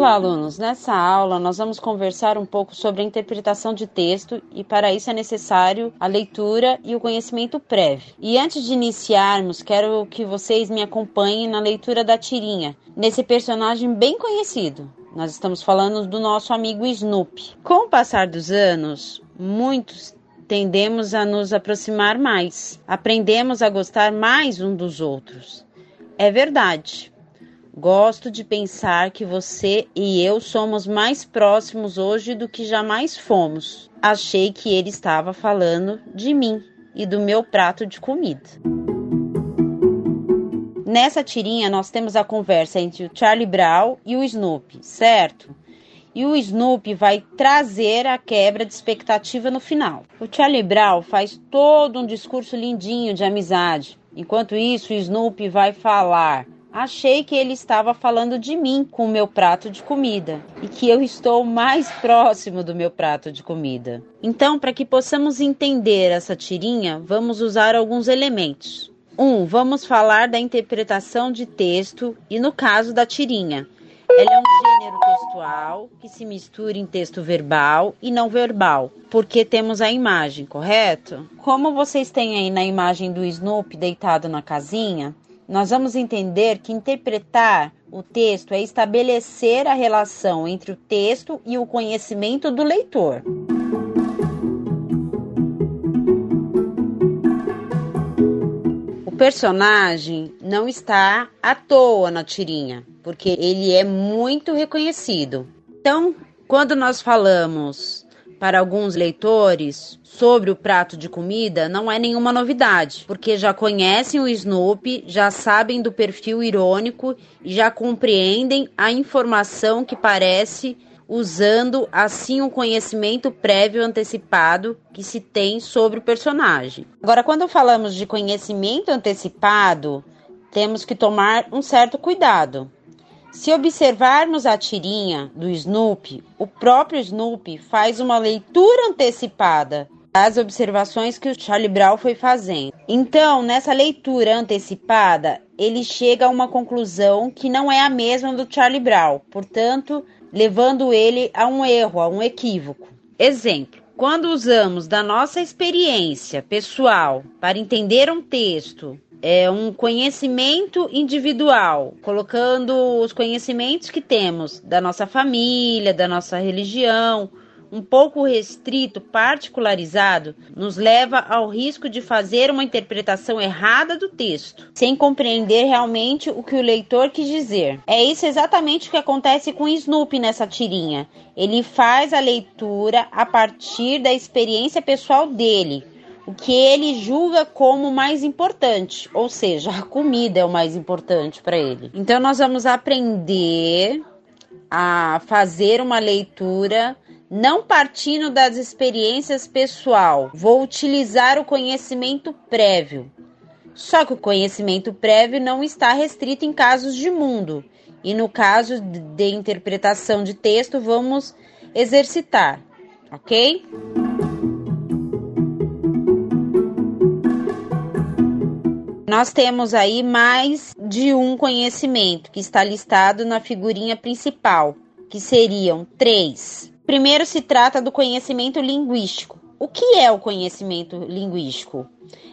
Olá, alunos! Nessa aula, nós vamos conversar um pouco sobre a interpretação de texto e, para isso, é necessário a leitura e o conhecimento prévio. E antes de iniciarmos, quero que vocês me acompanhem na leitura da tirinha, nesse personagem bem conhecido. Nós estamos falando do nosso amigo Snoopy. Com o passar dos anos, muitos tendemos a nos aproximar mais, aprendemos a gostar mais um dos outros. É verdade. Gosto de pensar que você e eu somos mais próximos hoje do que jamais fomos. Achei que ele estava falando de mim e do meu prato de comida. Nessa tirinha nós temos a conversa entre o Charlie Brown e o Snoopy, certo? E o Snoopy vai trazer a quebra de expectativa no final. O Charlie Brown faz todo um discurso lindinho de amizade. Enquanto isso, o Snoopy vai falar Achei que ele estava falando de mim com o meu prato de comida e que eu estou mais próximo do meu prato de comida. Então, para que possamos entender essa tirinha, vamos usar alguns elementos. Um, vamos falar da interpretação de texto e no caso da tirinha. Ela é um gênero textual que se mistura em texto verbal e não verbal, porque temos a imagem, correto? Como vocês têm aí na imagem do Snoopy deitado na casinha, nós vamos entender que interpretar o texto é estabelecer a relação entre o texto e o conhecimento do leitor. O personagem não está à toa na tirinha, porque ele é muito reconhecido. Então, quando nós falamos para alguns leitores sobre o prato de comida não é nenhuma novidade, porque já conhecem o Snoopy, já sabem do perfil irônico e já compreendem a informação que parece usando assim um conhecimento prévio antecipado que se tem sobre o personagem. Agora, quando falamos de conhecimento antecipado, temos que tomar um certo cuidado, se observarmos a tirinha do Snoopy, o próprio Snoopy faz uma leitura antecipada das observações que o Charlie Brown foi fazendo. Então, nessa leitura antecipada, ele chega a uma conclusão que não é a mesma do Charlie Brown, portanto, levando ele a um erro, a um equívoco. Exemplo: quando usamos da nossa experiência pessoal para entender um texto é um conhecimento individual, colocando os conhecimentos que temos da nossa família, da nossa religião, um pouco restrito, particularizado, nos leva ao risco de fazer uma interpretação errada do texto, sem compreender realmente o que o leitor quis dizer. É isso exatamente o que acontece com Snoopy nessa tirinha. Ele faz a leitura a partir da experiência pessoal dele, o que ele julga como mais importante, ou seja, a comida é o mais importante para ele. Então nós vamos aprender a fazer uma leitura não partindo das experiências pessoal. Vou utilizar o conhecimento prévio. Só que o conhecimento prévio não está restrito em casos de mundo. E no caso de interpretação de texto, vamos exercitar, ok? Nós temos aí mais de um conhecimento que está listado na figurinha principal, que seriam três. Primeiro se trata do conhecimento linguístico. O que é o conhecimento linguístico?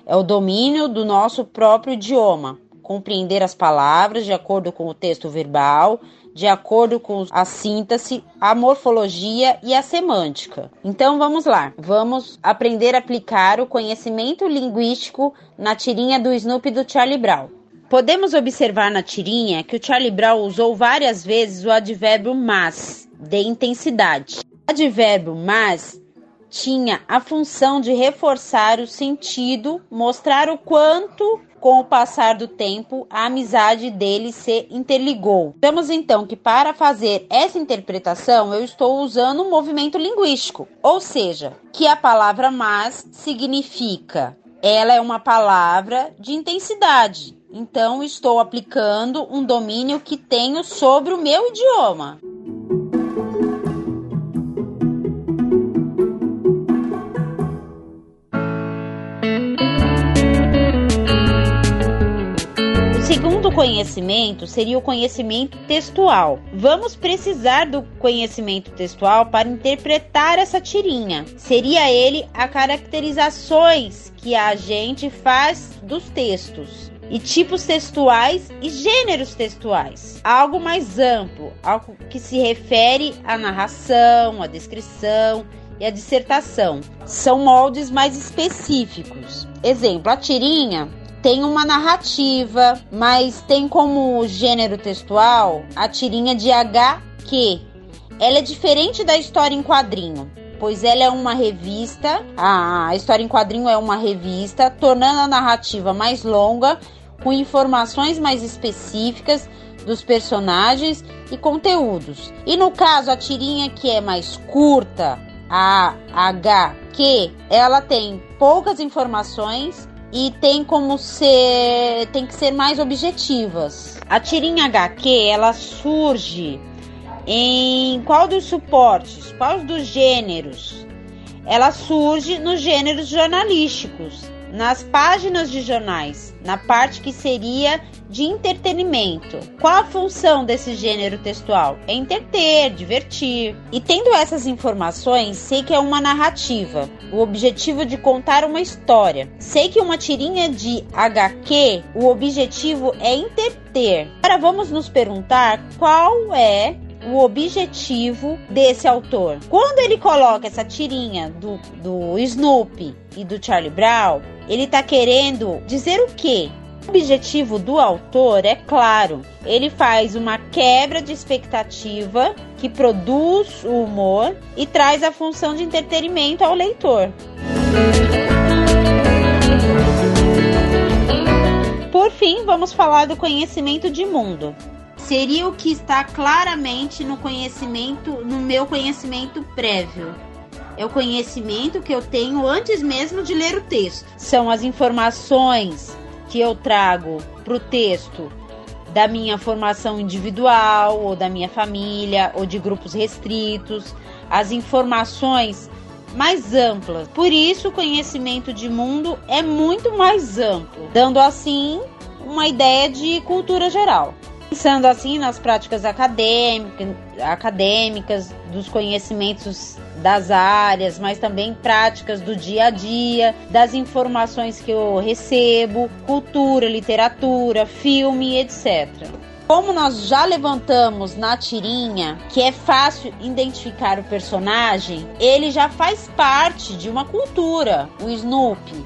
É o domínio do nosso próprio idioma, compreender as palavras de acordo com o texto verbal, de acordo com a síntese, a morfologia e a semântica. Então vamos lá, vamos aprender a aplicar o conhecimento linguístico na tirinha do Snoopy do Charlie Brown. Podemos observar na tirinha que o Charlie Brown usou várias vezes o advérbio mas, de intensidade. O advérbio mas tinha a função de reforçar o sentido, mostrar o quanto com o passar do tempo, a amizade deles se interligou. Vemos então que para fazer essa interpretação eu estou usando um movimento linguístico, ou seja, que a palavra mas significa ela é uma palavra de intensidade. Então estou aplicando um domínio que tenho sobre o meu idioma. Conhecimento seria o conhecimento textual. Vamos precisar do conhecimento textual para interpretar essa tirinha. Seria ele a caracterizações que a gente faz dos textos e tipos textuais e gêneros textuais. Algo mais amplo, algo que se refere à narração, à descrição e à dissertação. São moldes mais específicos. Exemplo, a tirinha tem uma narrativa, mas tem como gênero textual a tirinha de HQ. Ela é diferente da história em quadrinho pois ela é uma revista, a história em quadrinho é uma revista, tornando a narrativa mais longa com informações mais específicas dos personagens e conteúdos. E no caso, a tirinha que é mais curta, a HQ, ela tem poucas informações e tem como ser tem que ser mais objetivas. A tirinha HQ, ela surge em qual dos suportes, qual dos gêneros? Ela surge nos gêneros jornalísticos nas páginas de jornais, na parte que seria de entretenimento. Qual a função desse gênero textual? É entreter, divertir. E tendo essas informações, sei que é uma narrativa, o objetivo de contar uma história. Sei que uma tirinha de HQ, o objetivo é entreter. Agora vamos nos perguntar qual é o objetivo desse autor. Quando ele coloca essa tirinha do, do Snoopy e do Charlie Brown, ele está querendo dizer o quê? O objetivo do autor é claro, ele faz uma quebra de expectativa que produz o humor e traz a função de entretenimento ao leitor. Por fim, vamos falar do conhecimento de mundo seria o que está claramente no conhecimento, no meu conhecimento prévio. É o conhecimento que eu tenho antes mesmo de ler o texto. São as informações que eu trago para o texto da minha formação individual, ou da minha família, ou de grupos restritos, as informações mais amplas. Por isso, o conhecimento de mundo é muito mais amplo, dando assim uma ideia de cultura geral. Pensando assim nas práticas acadêmicas, dos conhecimentos das áreas, mas também práticas do dia a dia, das informações que eu recebo, cultura, literatura, filme, etc. Como nós já levantamos na tirinha, que é fácil identificar o personagem, ele já faz parte de uma cultura, o Snoopy.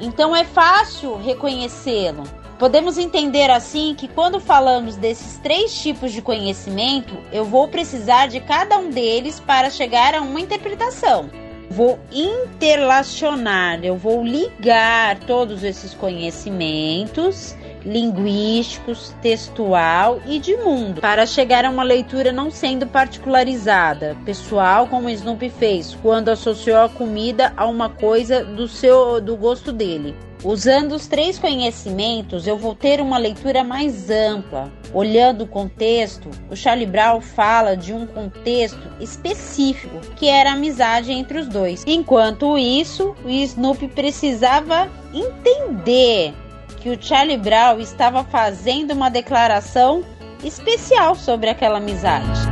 Então é fácil reconhecê-lo. Podemos entender assim que quando falamos desses três tipos de conhecimento, eu vou precisar de cada um deles para chegar a uma interpretação. Vou interlacionar, eu vou ligar todos esses conhecimentos linguísticos, textual e de mundo, para chegar a uma leitura não sendo particularizada, pessoal, como Snoopy fez quando associou a comida a uma coisa do seu do gosto dele. Usando os três conhecimentos, eu vou ter uma leitura mais ampla. Olhando o contexto, o Charlie Brown fala de um contexto específico, que era a amizade entre os dois. Enquanto isso, o Snoopy precisava entender que o Charlie Brown estava fazendo uma declaração especial sobre aquela amizade.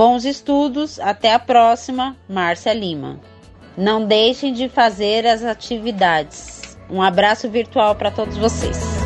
Bons estudos, até a próxima, Márcia Lima. Não deixem de fazer as atividades. Um abraço virtual para todos vocês.